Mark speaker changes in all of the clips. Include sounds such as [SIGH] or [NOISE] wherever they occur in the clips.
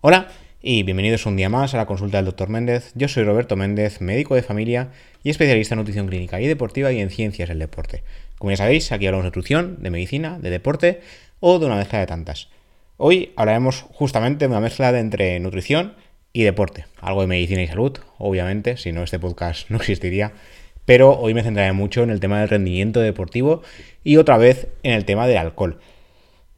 Speaker 1: Hola y bienvenidos un día más a la consulta del Dr. Méndez. Yo soy Roberto Méndez, médico de familia y especialista en nutrición clínica y deportiva y en ciencias del deporte. Como ya sabéis, aquí hablamos de nutrición, de medicina, de deporte o de una mezcla de tantas. Hoy hablaremos justamente de una mezcla de entre nutrición y deporte, algo de medicina y salud, obviamente, si no este podcast no existiría, pero hoy me centraré mucho en el tema del rendimiento deportivo y otra vez en el tema del alcohol.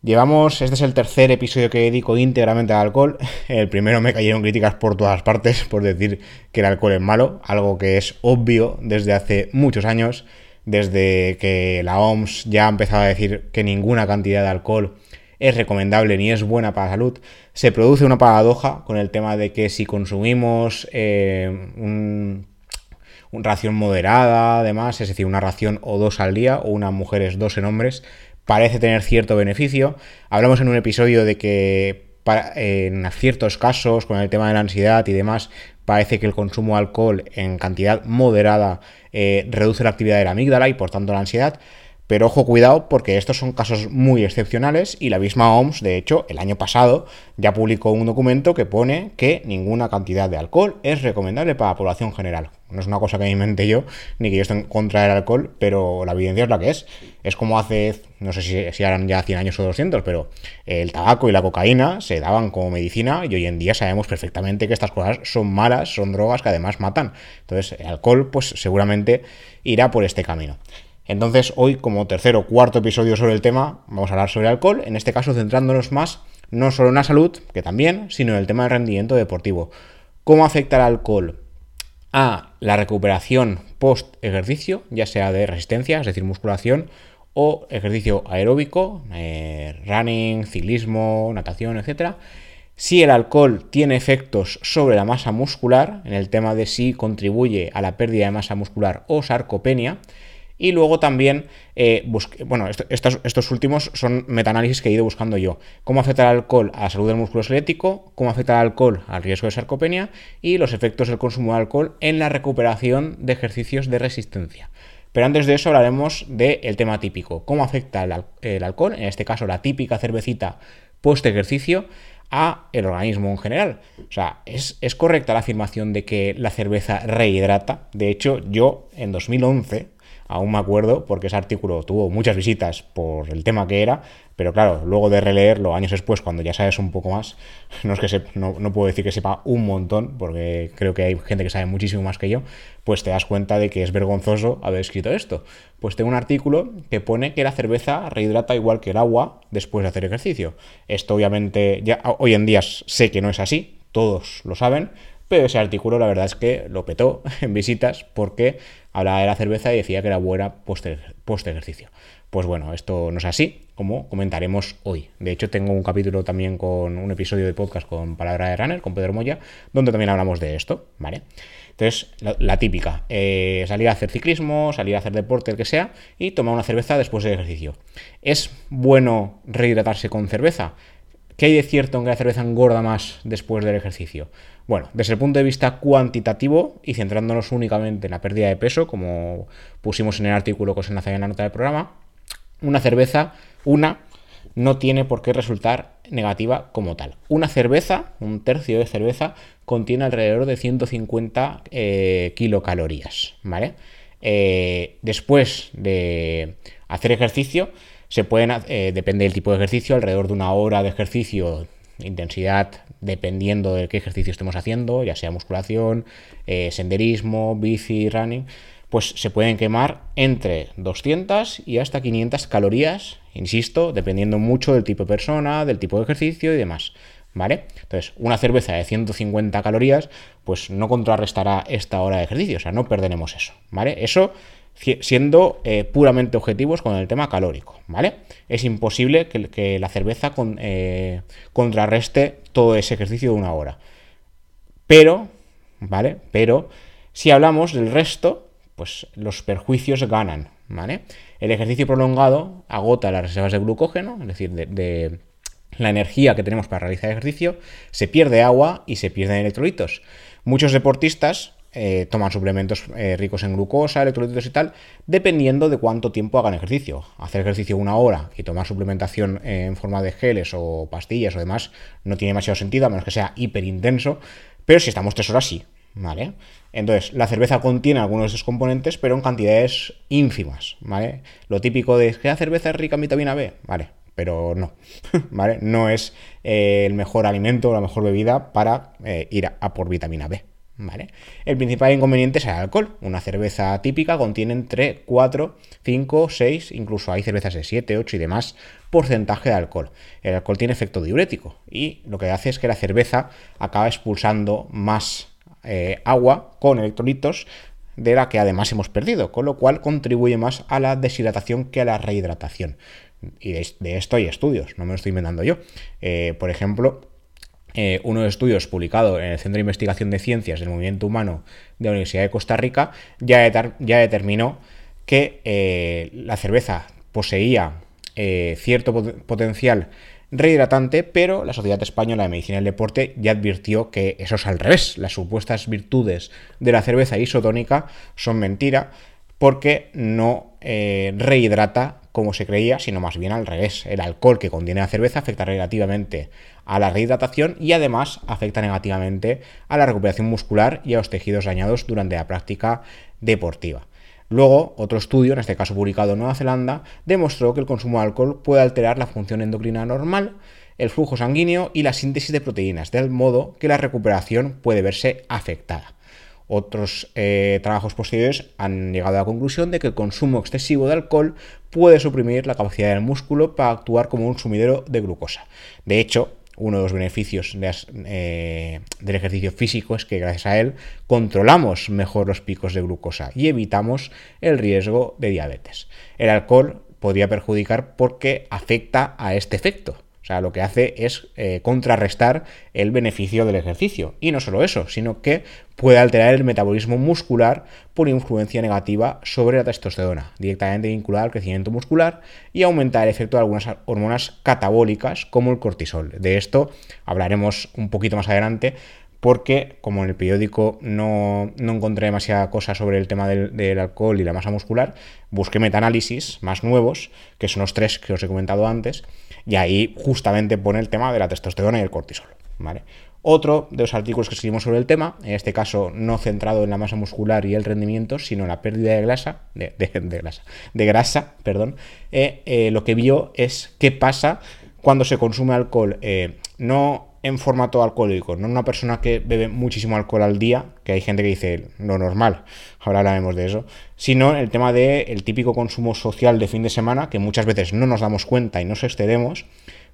Speaker 1: Llevamos, este es el tercer episodio que dedico íntegramente al alcohol. [LAUGHS] El primero me cayeron críticas por todas partes [LAUGHS] por decir que el alcohol es malo, algo que es obvio desde hace muchos años, desde que la OMS ya ha empezado a decir que ninguna cantidad de alcohol es recomendable ni es buena para la salud, se produce una paradoja con el tema de que si consumimos eh, un, ración moderada, además, es decir, una ración o dos al día, o una mujeres dos en hombres, parece tener cierto beneficio. Hablamos en un episodio de que en ciertos casos, con el tema de la ansiedad y demás, parece que el consumo de alcohol en cantidad moderada eh, reduce la actividad de la amígdala y por tanto la ansiedad. Pero ojo, cuidado, porque estos son casos muy excepcionales y la misma OMS, de hecho, el año pasado ya publicó un documento que pone que ninguna cantidad de alcohol es recomendable para la población general. No es una cosa que me inventé yo, ni que yo esté en contra del alcohol, pero la evidencia es la que es. Es como hace, no sé si, si eran ya 100 años o 200, pero el tabaco y la cocaína se daban como medicina y hoy en día sabemos perfectamente que estas cosas son malas, son drogas que además matan. Entonces, el alcohol, pues seguramente irá por este camino. Entonces, hoy, como tercer o cuarto episodio sobre el tema, vamos a hablar sobre alcohol, en este caso centrándonos más no solo en la salud, que también, sino en el tema del rendimiento deportivo. ¿Cómo afecta el alcohol a la recuperación post ejercicio, ya sea de resistencia, es decir, musculación, o ejercicio aeróbico, eh, running, ciclismo, natación, etc. Si el alcohol tiene efectos sobre la masa muscular, en el tema de si contribuye a la pérdida de masa muscular o sarcopenia, y luego también, eh, bueno, estos, últimos son metaanálisis que he ido buscando yo. ¿Cómo afecta el alcohol a la salud del músculo esquelético? ¿Cómo afecta el alcohol al riesgo de sarcopenia? Y los efectos del consumo de alcohol en la recuperación de ejercicios de resistencia. Pero antes de eso hablaremos del tema típico. ¿Cómo afecta el, alcohol, en este caso la típica cervecita post ejercicio, a el organismo en general. O sea, ¿es, ¿es, correcta la afirmación de que la cerveza rehidrata. De hecho, yo en 2011 aún me acuerdo porque ese artículo tuvo muchas visitas por el tema que era, pero claro, luego de releerlo años después, cuando ya sabes un poco más, [LAUGHS] no es que no, puedo decir que sepa un montón, porque creo que hay gente que sabe muchísimo más que yo, pues te das cuenta de que es vergonzoso haber escrito esto. Pues tengo un artículo que pone que la cerveza rehidrata igual que el agua después de hacer ejercicio. Esto obviamente ya hoy en día sé que no es así, todos lo saben, pero ese artículo la verdad es que lo petó [LAUGHS] en visitas porque hablaba de la cerveza y decía que era buena post ejercicio. Pues bueno, esto no es así, como comentaremos hoy. De hecho, tengo un capítulo también con un episodio de podcast con Palabra de Runner, con Pedro Moya, donde también hablamos de esto, ¿vale? Entonces, la, típica, eh, salir a hacer ciclismo, salir a hacer deporte, el que sea, y tomar una cerveza después del ejercicio. ¿Es bueno rehidratarse con cerveza? ¿Qué hay de cierto en que la cerveza engorda más después del ejercicio? Bueno, desde el punto de vista cuantitativo y centrándonos únicamente en la pérdida de peso, como pusimos en el artículo que os enlace en la nota del programa, una cerveza, una, no tiene por qué resultar negativa como tal. Una cerveza, un tercio de cerveza, contiene alrededor de 150 eh, kilocalorías, ¿vale? Eh, después de hacer ejercicio, se pueden, eh, depende del tipo de ejercicio, alrededor de una hora de ejercicio, intensidad dependiendo de qué ejercicio estemos haciendo, ya sea musculación, eh, senderismo, bici, running, pues se pueden quemar entre 200 y hasta 500 calorías, insisto, dependiendo mucho del tipo de persona, del tipo de ejercicio y demás. ¿Vale? Entonces, una cerveza de 150 calorías, pues no contrarrestará esta hora de ejercicio, o sea, no perderemos eso, ¿vale? Eso siendo eh, puramente objetivos con el tema calórico, ¿vale? Es imposible que, la cerveza eh, contrarreste todo ese ejercicio de una hora. Pero, ¿vale? Pero, si hablamos del resto, pues los perjuicios ganan, ¿vale? El ejercicio prolongado agota las reservas de glucógeno, es decir, de la energía que tenemos para realizar ejercicio, se pierde agua y se pierden electrolitos. Muchos deportistas eh, toman suplementos eh, ricos en glucosa, electrolitos y tal, dependiendo de cuánto tiempo hagan ejercicio. Hacer ejercicio una hora y tomar suplementación en forma de geles o pastillas o demás no tiene demasiado sentido, a menos que sea hiper intenso, pero si estamos tres horas sí, ¿vale? Entonces, la cerveza contiene algunos de esos componentes, pero en cantidades ínfimas, ¿vale? Lo típico de que la cerveza es rica en vitamina B, ¿vale? Pero no, [LAUGHS] ¿vale? No es eh, el mejor alimento o la mejor bebida para ir a por vitamina B. El principal inconveniente es el alcohol. Una cerveza típica contiene entre 4, 5, 6, incluso hay cervezas de 7, 8 y demás porcentaje de alcohol. El alcohol tiene efecto diurético y lo que hace es que la cerveza acaba expulsando más eh, agua con electrolitos de la que además hemos perdido, con lo cual contribuye más a la deshidratación que a la rehidratación. Y de, esto hay estudios, no me lo estoy inventando yo. Eh, por ejemplo, eh, uno de los estudios publicado en el Centro de Investigación de Ciencias del Movimiento Humano de la Universidad de Costa Rica ya, determinó que eh, la cerveza poseía eh, cierto potencial rehidratante, pero la Sociedad Española de Medicina del Deporte ya advirtió que eso es al revés. Las supuestas virtudes de la cerveza isotónica son mentira porque no rehidrata como se creía, sino más bien al revés. El alcohol que contiene la cerveza afecta relativamente a la rehidratación y además afecta negativamente a la recuperación muscular y a los tejidos dañados durante la práctica deportiva. Luego, otro estudio, en este caso publicado en Nueva Zelanda, demostró que el consumo de alcohol puede alterar la función endocrina normal, el flujo sanguíneo y la síntesis de proteínas, del modo que la recuperación puede verse afectada. Otros eh, trabajos posteriores han llegado a la conclusión de que el consumo excesivo de alcohol puede suprimir la capacidad del músculo para actuar como un sumidero de glucosa. De hecho, uno de los beneficios eh, del ejercicio físico es que gracias a él controlamos mejor los picos de glucosa y evitamos el riesgo de diabetes. El alcohol podría perjudicar porque afecta a este efecto sea, lo que hace es eh, contrarrestar el beneficio del ejercicio. Y no solo eso, sino que puede alterar el metabolismo muscular por influencia negativa sobre la testosterona, directamente vinculada al crecimiento muscular y aumentar el efecto de algunas hormonas catabólicas como el cortisol. De esto hablaremos un poquito más adelante, porque como en el periódico no, encontré demasiada cosa sobre el tema del, alcohol y la masa muscular, busqué metaanálisis más nuevos, que son los tres que os he comentado antes, y ahí justamente pone el tema de la testosterona y el cortisol. ¿vale? Otro de los artículos que escribimos sobre el tema, en este caso no centrado en la masa muscular y el rendimiento, sino en la pérdida de grasa, de, grasa, de grasa, perdón, eh, eh, lo que vio es qué pasa cuando se consume alcohol, eh, no en formato alcohólico, no una persona que bebe muchísimo alcohol al día, que hay gente que dice lo normal, ahora hablaremos de eso, sino el tema del típico consumo social de fin de semana, que muchas veces no nos damos cuenta y nos excedemos,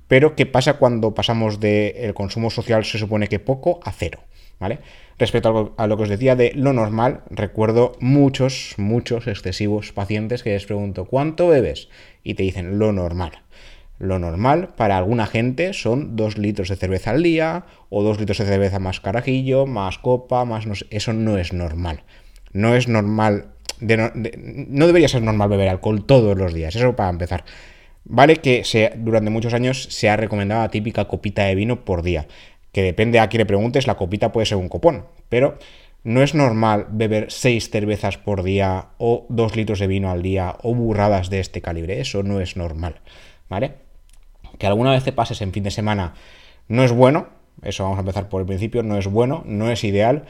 Speaker 1: pero ¿qué pasa cuando pasamos del consumo social, se supone que poco, a cero? ¿Vale? Respecto a lo que os decía de lo normal, recuerdo muchos, muchos excesivos pacientes que les pregunto, ¿cuánto bebes? Y te dicen lo normal. Lo normal para alguna gente son dos litros de cerveza al día o dos litros de cerveza más carajillo, más copa, más no Eso no es normal. No es normal. no, debería ser normal beber alcohol todos los días. Eso para empezar. Vale que durante muchos años se ha recomendado la típica copita de vino por día. Que depende a quién le preguntes, la copita puede ser un copón. Pero no es normal beber seis cervezas por día o dos litros de vino al día o burradas de este calibre. Eso no es normal. ¿Vale? Que alguna vez te pases en fin de semana no es bueno, eso vamos a empezar por el principio, no es bueno, no es ideal,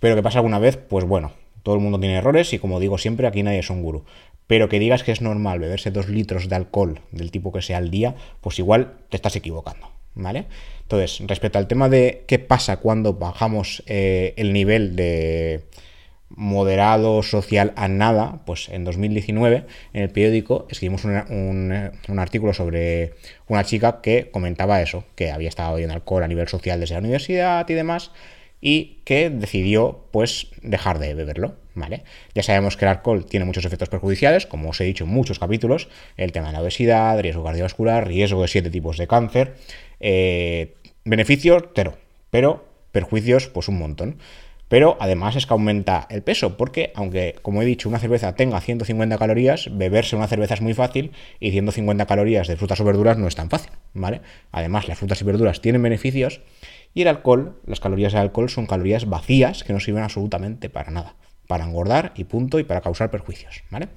Speaker 1: pero que pasa alguna vez, pues bueno, todo el mundo tiene errores y como digo siempre, aquí nadie es un gurú. Pero que digas que es normal beberse dos litros de alcohol del tipo que sea al día, pues igual te estás equivocando, ¿vale? Entonces, respecto al tema de qué pasa cuando bajamos eh, el nivel de, moderado social a nada, pues en 2019 en el periódico escribimos un, artículo sobre una chica que comentaba eso, que había estado en alcohol a nivel social desde la universidad y demás, y que decidió pues dejar de beberlo, ¿vale? Ya sabemos que el alcohol tiene muchos efectos perjudiciales, como os he dicho en muchos capítulos, el tema de la obesidad, riesgo cardiovascular, riesgo de siete tipos de cáncer, eh, beneficios cero, pero perjuicios pues un montón. Pero además es que aumenta el peso, porque aunque, como he dicho, una cerveza tenga 150 calorías, beberse una cerveza es muy fácil y 150 calorías de frutas o verduras no es tan fácil, ¿vale? Además, las frutas y verduras tienen beneficios Y el alcohol, las calorías del alcohol son calorías vacías que no sirven absolutamente para nada, para engordar y punto y para causar perjuicios, ¿vale?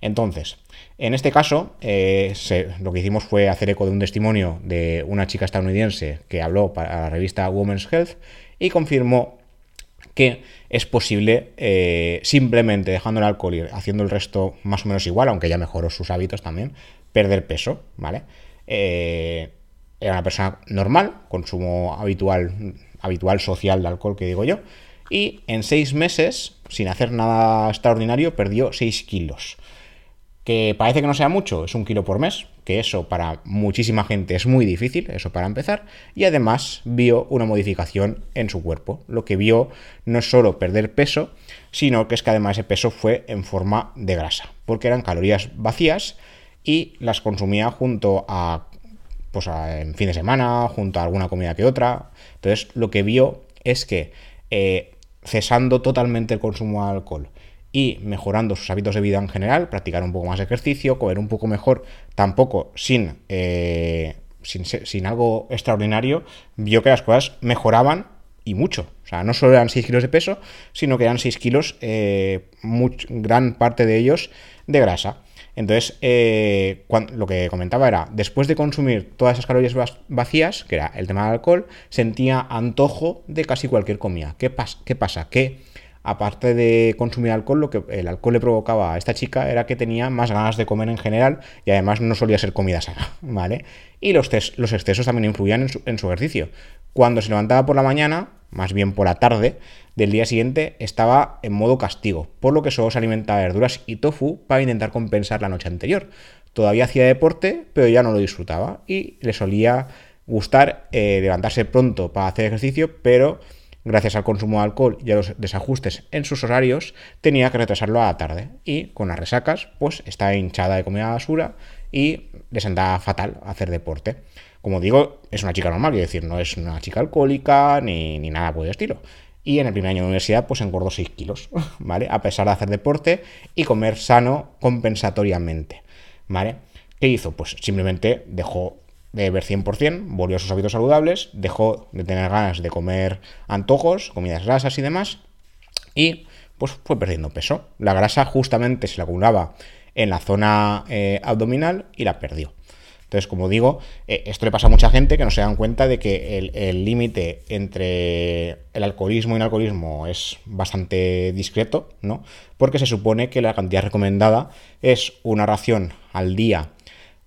Speaker 1: Entonces, en este caso, eh, lo que hicimos fue hacer eco de un testimonio de una chica estadounidense que habló para la revista Women's Health y confirmó que es posible eh, simplemente dejando el alcohol y haciendo el resto más o menos igual, aunque ya mejoró sus hábitos también, perder peso, ¿vale? Eh, era una persona normal, consumo habitual, habitual social de alcohol, que digo yo, y en seis meses, sin hacer nada extraordinario, perdió 6 kilos que parece que no sea mucho, es un kilo por mes, que eso para muchísima gente es muy difícil, eso para empezar, y además vio una modificación en su cuerpo. Lo que vio no es solo perder peso, sino que es que además ese peso fue en forma de grasa, porque eran calorías vacías y las consumía junto a, pues en fin de semana, junto a alguna comida que otra. Entonces lo que vio es que eh, cesando totalmente el consumo de alcohol, y mejorando sus hábitos de vida en general, practicar un poco más ejercicio, comer un poco mejor, tampoco sin, eh, sin, algo extraordinario, vio que las cosas mejoraban y mucho. O sea, no solo eran 6 kilos de peso, sino que eran 6 kilos, eh, gran parte de ellos de grasa. Entonces, eh, lo que comentaba era, después de consumir todas esas calorías vacías, que era el tema del alcohol, sentía antojo de casi cualquier comida. ¿Qué, qué pasa? Aparte de consumir alcohol, lo que el alcohol le provocaba a esta chica era que tenía más ganas de comer en general y además no solía ser comida sana, [LAUGHS] ¿vale? Y los, excesos también influían en su, en su ejercicio. Cuando se levantaba por la mañana, más bien por la tarde del día siguiente, estaba en modo castigo, por lo que solo se alimentaba de verduras y tofu para intentar compensar la noche anterior. Todavía hacía deporte, pero ya no lo disfrutaba y le solía gustar eh, levantarse pronto para hacer ejercicio, pero gracias al consumo de alcohol y a los desajustes en sus horarios, tenía que retrasarlo a la tarde. Y con las resacas, pues está hinchada de comida basura y le sentaba fatal hacer deporte. Como digo, es una chica normal, quiero decir, no es una chica alcohólica ni, ni nada por el estilo. Y en el primer año de universidad, pues engordó 6 kilos, [LAUGHS] ¿vale? A pesar de hacer deporte y comer sano compensatoriamente, ¿vale? ¿Qué hizo? Pues simplemente dejó de ver 100%, volvió a sus hábitos saludables, dejó de tener ganas de comer antojos, comidas grasas y demás, y pues fue perdiendo peso. La grasa justamente se le acumulaba en la zona eh, abdominal y la perdió. Entonces, como digo, eh, esto le pasa a mucha gente que no se dan cuenta de que el límite entre el alcoholismo y el alcoholismo es bastante discreto, ¿no? Porque se supone que la cantidad recomendada es una ración al día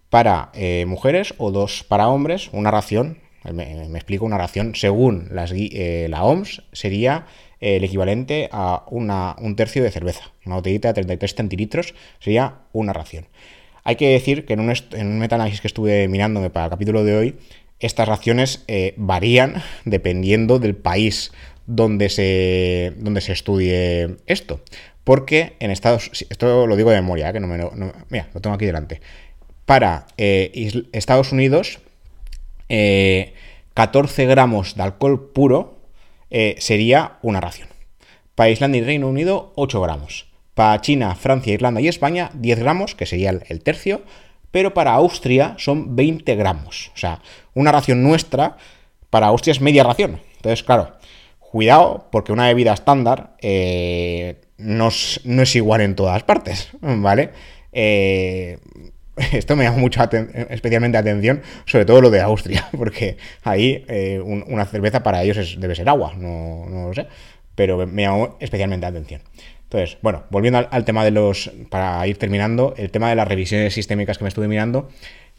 Speaker 1: para eh, mujeres o dos para hombres, una ración, me, explico, una ración según eh, la OMS sería el equivalente a una, un tercio de cerveza. Una botellita de 33 centilitros sería una ración. Hay que decir que en un, en un que estuve mirándome para el capítulo de hoy, estas raciones eh, varían dependiendo del país donde se, donde se estudie esto. Porque en Estados esto lo digo de memoria, que no me mira, lo tengo aquí delante para eh, Estados Unidos, 14 eh, gramos de alcohol puro eh, sería una ración. Para Islandia y Reino Unido, 8 gramos. Para China, Francia, Irlanda y España, 10 gramos, que sería el, tercio. Pero para Austria son 20 gramos. O sea, una ración nuestra para Austria es media ración. Entonces, claro, cuidado, porque una bebida estándar no, no, es igual en todas partes, [LAUGHS] ¿vale? Eh, [LAUGHS] esto me llama mucho especialmente atención, sobre todo lo de Austria, [LAUGHS] porque ahí eh, una cerveza para ellos debe ser agua, no, lo sé, pero me llamó especialmente atención. Entonces, bueno, volviendo al, tema de los, para ir terminando, el tema de las revisiones sistémicas que me estuve mirando,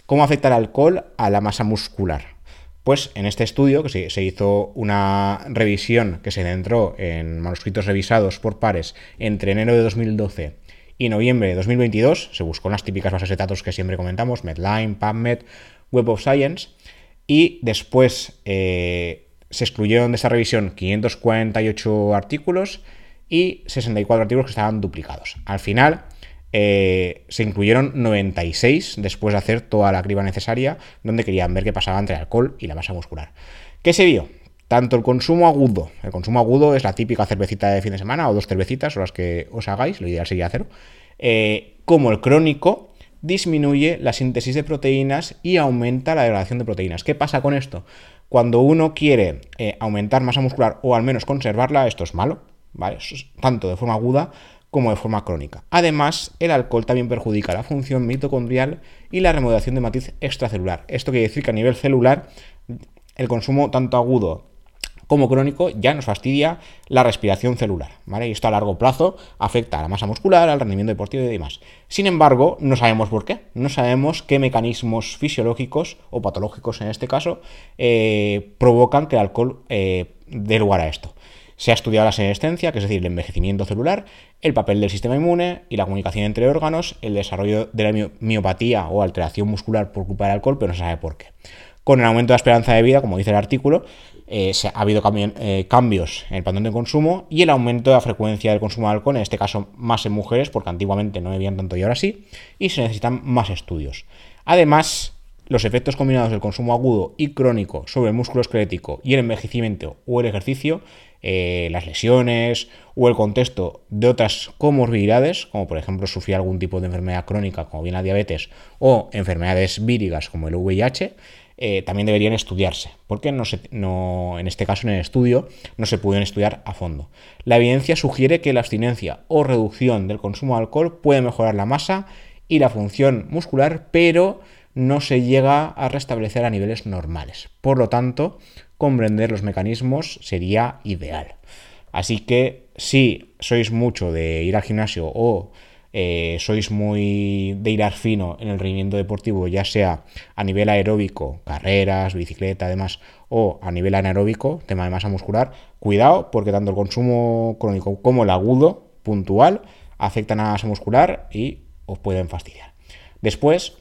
Speaker 1: ¿cómo afecta el alcohol a la masa muscular? Pues en este estudio, que se, se hizo una revisión que se centró en manuscritos revisados por pares entre enero de 2012 y noviembre de 2022 se buscó las típicas bases de datos que siempre comentamos, Medline, PubMed, Web of Science, y después eh, se excluyeron de esa revisión 548 artículos y 64 artículos que estaban duplicados. Al final eh, se incluyeron 96 después de hacer toda la criba necesaria, donde querían ver qué pasaba entre el alcohol y la masa muscular. ¿Qué se vio? Tanto el consumo agudo, el consumo agudo es la típica cervecita de fin de semana o dos cervecitas o las que os hagáis, lo ideal sería cero, eh, como el crónico disminuye la síntesis de proteínas y aumenta la degradación de proteínas. ¿Qué pasa con esto? Cuando uno quiere eh, aumentar masa muscular o al menos conservarla, esto es malo, ¿vale? tanto de forma aguda como de forma crónica. Además, el alcohol también perjudica la función mitocondrial y la remodelación de matriz extracelular. Esto quiere decir que a nivel celular, el consumo tanto agudo como crónico ya nos fastidia la respiración celular, ¿vale? Y esto a largo plazo afecta a la masa muscular, al rendimiento deportivo y demás. Sin embargo, no sabemos por qué, no sabemos qué mecanismos fisiológicos o patológicos en este caso eh, provocan que el alcohol eh, dé lugar a esto. Se ha estudiado la senescencia, que es decir, el envejecimiento celular, el papel del sistema inmune y la comunicación entre órganos, el desarrollo de la miopatía o alteración muscular por culpa del alcohol, pero no se sabe por qué. Con el aumento de la esperanza de vida, como dice el artículo, eh, se, ha habido eh, cambios en el patrón de consumo y el aumento de la frecuencia del consumo de alcohol, en este caso más en mujeres, porque antiguamente no bebían tanto y ahora sí, y se necesitan más estudios. Además, los efectos combinados del consumo agudo y crónico sobre el músculo esquelético y el envejecimiento o el ejercicio, eh, las lesiones o el contexto de otras comorbilidades, como por ejemplo sufrir algún tipo de enfermedad crónica como bien la diabetes o enfermedades vírigas como el VIH, eh, también deberían estudiarse, porque no, no en este caso en el estudio no se pudieron estudiar a fondo. La evidencia sugiere que la abstinencia o reducción del consumo de alcohol puede mejorar la masa y la función muscular, pero no se llega a restablecer a niveles normales. Por lo tanto, comprender los mecanismos sería ideal. Así que si sois mucho de ir al gimnasio o eh, sois muy de ir fino en el rendimiento deportivo, ya sea a nivel aeróbico, carreras, bicicleta, además, o a nivel anaeróbico, tema de masa muscular, cuidado porque tanto el consumo crónico como el agudo, puntual, afectan a la masa muscular y os pueden fastidiar. Después,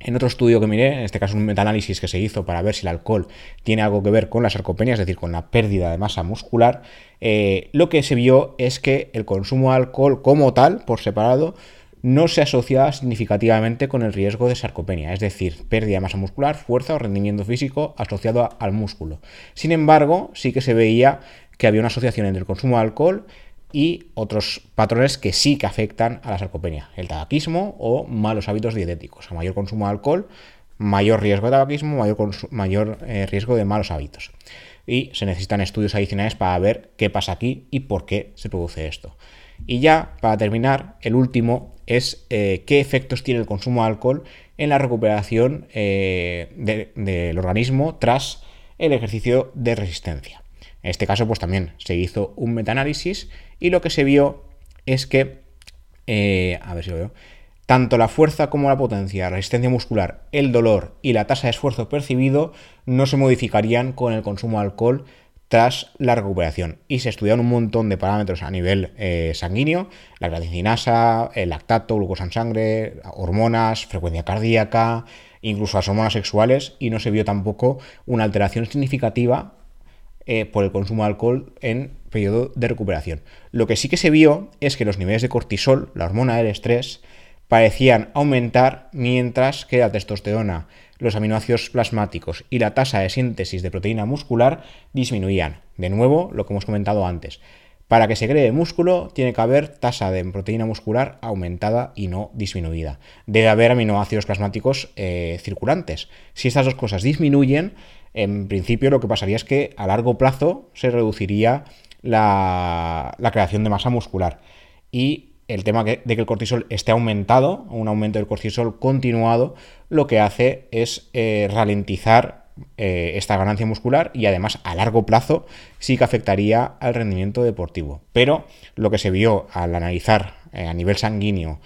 Speaker 1: en otro estudio que miré, en este caso un metaanálisis que se hizo para ver si el alcohol tiene algo que ver con la sarcopenia, es decir, con la pérdida de masa muscular, eh, lo que se vio es que el consumo de alcohol como tal, por separado, no se asociaba significativamente con el riesgo de sarcopenia, es decir, pérdida de masa muscular, fuerza o rendimiento físico asociado al músculo. Sin embargo, sí que se veía que había una asociación entre el consumo de alcohol y otros patrones que sí que afectan a la sarcopenia, el tabaquismo o malos hábitos dietéticos. A mayor consumo de alcohol, mayor riesgo de tabaquismo, mayor, mayor eh, riesgo de malos hábitos. Y se necesitan estudios adicionales para ver qué pasa aquí y por qué se produce esto. Y ya, para terminar, el último es eh, qué efectos tiene el consumo de alcohol en la recuperación eh, del organismo tras el ejercicio de resistencia. En este caso, pues también se hizo un metaanálisis y lo que se vio es que, eh, a ver si lo veo, tanto la fuerza como la potencia, la resistencia muscular, el dolor y la tasa de esfuerzo percibido no se modificarían con el consumo de alcohol tras la recuperación. Y se estudiaron un montón de parámetros a nivel eh, sanguíneo, la graticinasa, el lactato, glucosa en sangre, hormonas, frecuencia cardíaca, incluso las hormonas sexuales, y no se vio tampoco una alteración significativa eh, por el consumo de alcohol en periodo de recuperación. Lo que sí que se vio es que los niveles de cortisol, la hormona del estrés, parecían aumentar mientras que la testosterona, los aminoácidos plasmáticos y la tasa de síntesis de proteína muscular disminuían. De nuevo, lo que hemos comentado antes. Para que se cree músculo, tiene que haber tasa de proteína muscular aumentada y no disminuida. Debe haber aminoácidos plasmáticos eh, circulantes. Si estas dos cosas disminuyen, en principio lo que pasaría es que a largo plazo se reduciría la, creación de masa muscular. Y el tema de que el cortisol esté aumentado, un aumento del cortisol continuado, lo que hace es eh, ralentizar eh, esta ganancia muscular y además a largo plazo sí que afectaría al rendimiento deportivo. Pero lo que se vio al analizar eh, a nivel sanguíneo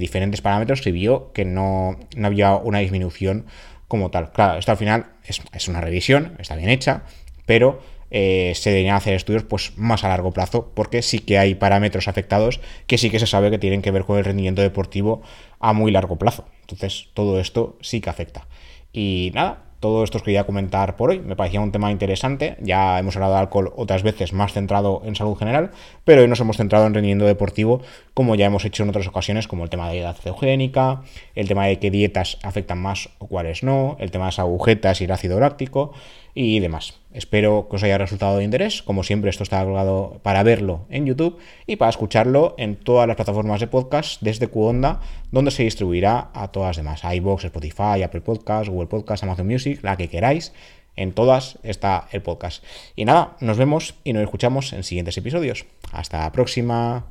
Speaker 1: diferentes parámetros, se vio que no, no había una disminución como tal. Claro, esto al final es, una revisión, está bien hecha, pero eh, se deberían hacer estudios pues, más a largo plazo, porque sí que hay parámetros afectados que sí que se sabe que tienen que ver con el rendimiento deportivo a muy largo plazo. Entonces, todo esto sí que afecta. Y nada, todo esto os quería comentar por hoy. Me parecía un tema interesante. Ya hemos hablado de alcohol otras veces más centrado en salud general, pero hoy nos hemos centrado en rendimiento deportivo, como ya hemos hecho en otras ocasiones, como el tema de edad cetogénica, el tema de qué dietas afectan más o cuáles no, el tema de las agujetas y el ácido láctico y demás. Espero que os haya resultado de interés. Como siempre, esto está colgado para verlo en YouTube y para escucharlo en todas las plataformas de podcast desde Qonda, donde se distribuirá a todas las demás: iBox, Spotify, Apple Podcasts, Google Podcasts, Amazon Music, la que queráis. en todas está el podcast. Y nada, nos vemos y nos escuchamos en siguientes episodios. Hasta la próxima.